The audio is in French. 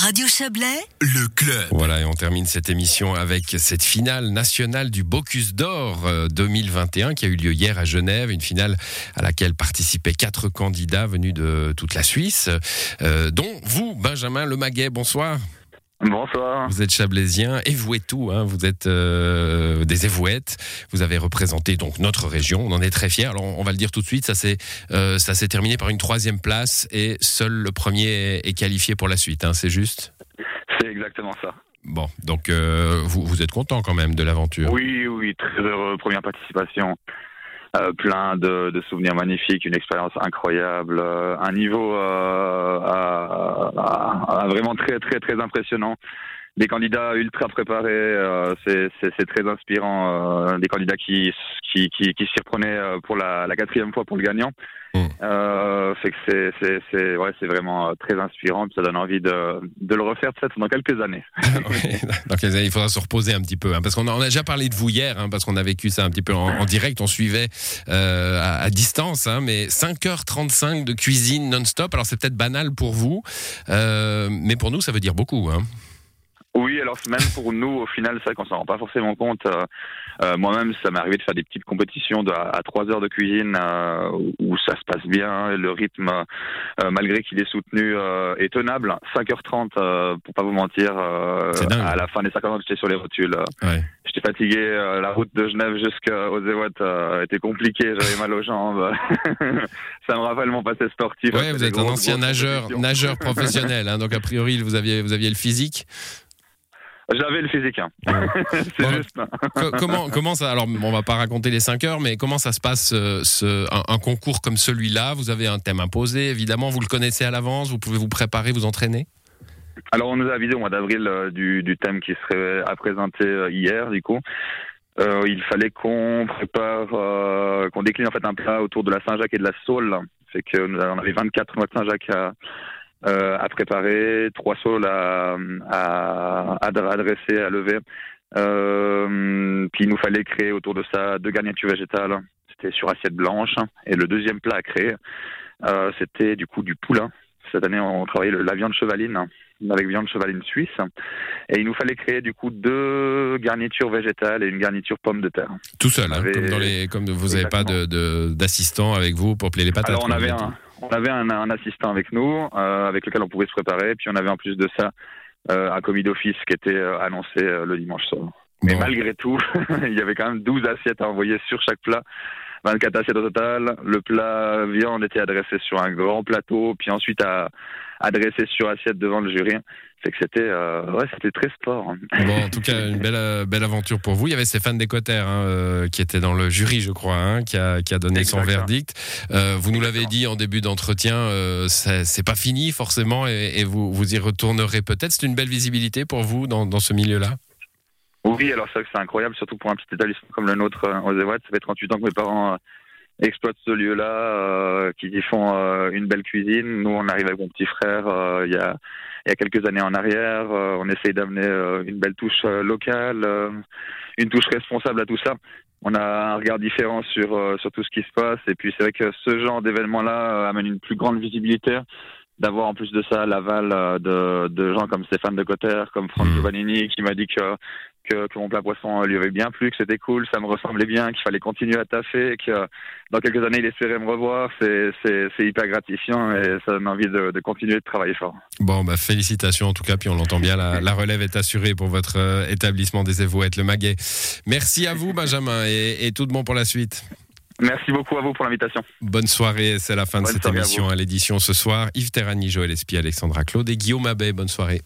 Radio Chablais, le club. Voilà, et on termine cette émission avec cette finale nationale du Bocuse d'Or euh, 2021 qui a eu lieu hier à Genève, une finale à laquelle participaient quatre candidats venus de toute la Suisse, euh, dont vous, Benjamin Lemaguet, bonsoir. Bonsoir. Vous êtes chablaisien, évoué-tout, hein, vous êtes euh, des évouettes, vous avez représenté donc notre région, on en est très fiers. Alors on va le dire tout de suite, ça s'est euh, terminé par une troisième place et seul le premier est, est qualifié pour la suite, hein, c'est juste? C'est exactement ça. Bon, donc euh, vous, vous êtes content quand même de l'aventure Oui, oui, très heureux. Première participation. Euh, plein de, de souvenirs magnifiques, une expérience incroyable, euh, un niveau euh, à- à- à vraiment très très très impressionnant. Des candidats ultra préparés, euh, c'est c'est- c'est très inspirant. euh, des candidats qui qui qui, qui s'y reprenaient euh, pour la, la quatrième fois pour le gagnant. Mm. Euh, fait que c'est c'est c'est ouais c'est vraiment euh, très inspirant. puis Ça donne envie de de le refaire peut-être dans quelques années. Oui, donc il faudra se reposer un petit peu, hein, parce qu'on a, on a déjà parlé de vous hier, hein, parce qu'on a vécu ça un petit peu en, en direct, on suivait euh, à, à distance, hein, mais 5h35 de cuisine non-stop, alors c'est peut-être banal pour vous, euh, mais pour nous ça veut dire beaucoup. Hein. Alors même pour nous, au final, c'est vrai qu'on s'en rend pas forcément compte. Euh, euh, Moi-même, ça m'est arrivé de faire des petites compétitions de, à trois heures de cuisine euh, où ça se passe bien, le rythme, euh, malgré qu'il est soutenu, est tenable. 5h30, euh, pour pas vous mentir, à la fin des 50 ans, j'étais sur les rotules. Ouais. J'étais fatigué, la route de Genève jusqu'aux Zéouettes était compliquée, j'avais mal aux jambes. ça me rappelle mon passé sportif. Ouais, vous êtes un ancien nageur, nageur professionnel, hein, donc a priori vous aviez, vous aviez le physique. J'avais le physique, hein. c'est Bon. juste. Co- comment, comment ça Alors, on va pas raconter les 5 heures, mais comment ça se passe euh, ce, un, un concours comme celui-là? Vous avez un thème imposé, évidemment, vous le connaissez à l'avance, vous pouvez vous préparer, vous entraîner? Alors, on nous a avisé au mois d'avril euh, du, du thème qui serait à présenter euh, hier, du coup. Euh, il fallait qu'on prépare, qu'on décline en fait un plat autour de la Saint-Jacques et de la Saule. C'est que nous on avait 24 noix de Saint-Jacques à, euh, à préparer, trois saules à, à, à adresser, à lever. Euh, puis il nous fallait créer autour de ça deux garnitures végétales. C'était sur assiette blanche. Et le deuxième plat à créer, euh, c'était du coup du poulain. Cette année, on travaillait le- la viande chevaline avec viande chevaline suisse. Et il nous fallait créer du coup deux garnitures végétales et une garniture pomme de terre. Tout seul, hein, avait- comme, dans les, comme vous n'avez pas de- de- d'assistant avec vous pour plier les patates. Alors on avait un, on avait un, un assistant avec nous, euh, avec lequel on pouvait se préparer. Puis on avait en plus de ça euh, un commis d'office qui était euh, annoncé euh, le dimanche soir. Mais Bon. malgré tout, il y avait quand même 12 assiettes à envoyer sur chaque plat. 24 assiettes au total. Le plat viande était adressé sur un grand plateau, puis ensuite à, adressé sur assiette devant le jury. C'est que c'était euh, ouais, c'était très sport. Bon, en tout cas, une belle, euh, belle aventure pour vous. Il y avait Stéphane Descotter hein, euh, qui était dans le jury, je crois, hein, qui, a, qui a donné son verdict. Euh, vous nous l'avez dit en début d'entretien, euh, c'est c'est pas fini forcément et, et vous, vous y retournerez peut-être. C'est une belle visibilité pour vous dans, dans ce milieu-là? Oui, alors c'est vrai que c'est incroyable, surtout pour un petit établissement comme le nôtre euh, aux Éouettes. Ça fait 38 ans que mes parents euh, exploitent ce lieu-là, euh, qui y font euh, une belle cuisine. Nous, on arrive avec mon petit frère euh, il y, a, il y a quelques années en arrière. Euh, on essaye d'amener euh, une belle touche euh, locale, euh, une touche responsable à tout ça. On a un regard différent sur, euh, sur tout ce qui se passe. Et puis c'est vrai que ce genre d'événement-là euh, amène une plus grande visibilité d'avoir en plus de ça l'aval euh, de, de gens comme Stéphane de Cotter, comme Franck. Giovannini, qui m'a dit que, que, que mon plat poisson lui avait bien plu, que c'était cool, ça me ressemblait bien, qu'il fallait continuer à taffer, que dans quelques années il espérait me revoir. C'est, hyper gratifiant et ça donne envie de, de continuer de travailler fort. Bon, bah, félicitations en tout cas, puis on l'entend bien, la, la relève est assurée pour votre euh, établissement des Évouettes, le Maguet. Merci à vous, Benjamin, et, et tout de bon pour la suite. Merci beaucoup à vous pour l'invitation. Bonne soirée, c'est la fin de cette à émission à l'édition ce soir. Yves Terrani, Joël Espy, Alexandra Claude et Guillaume Abbé, bonne soirée.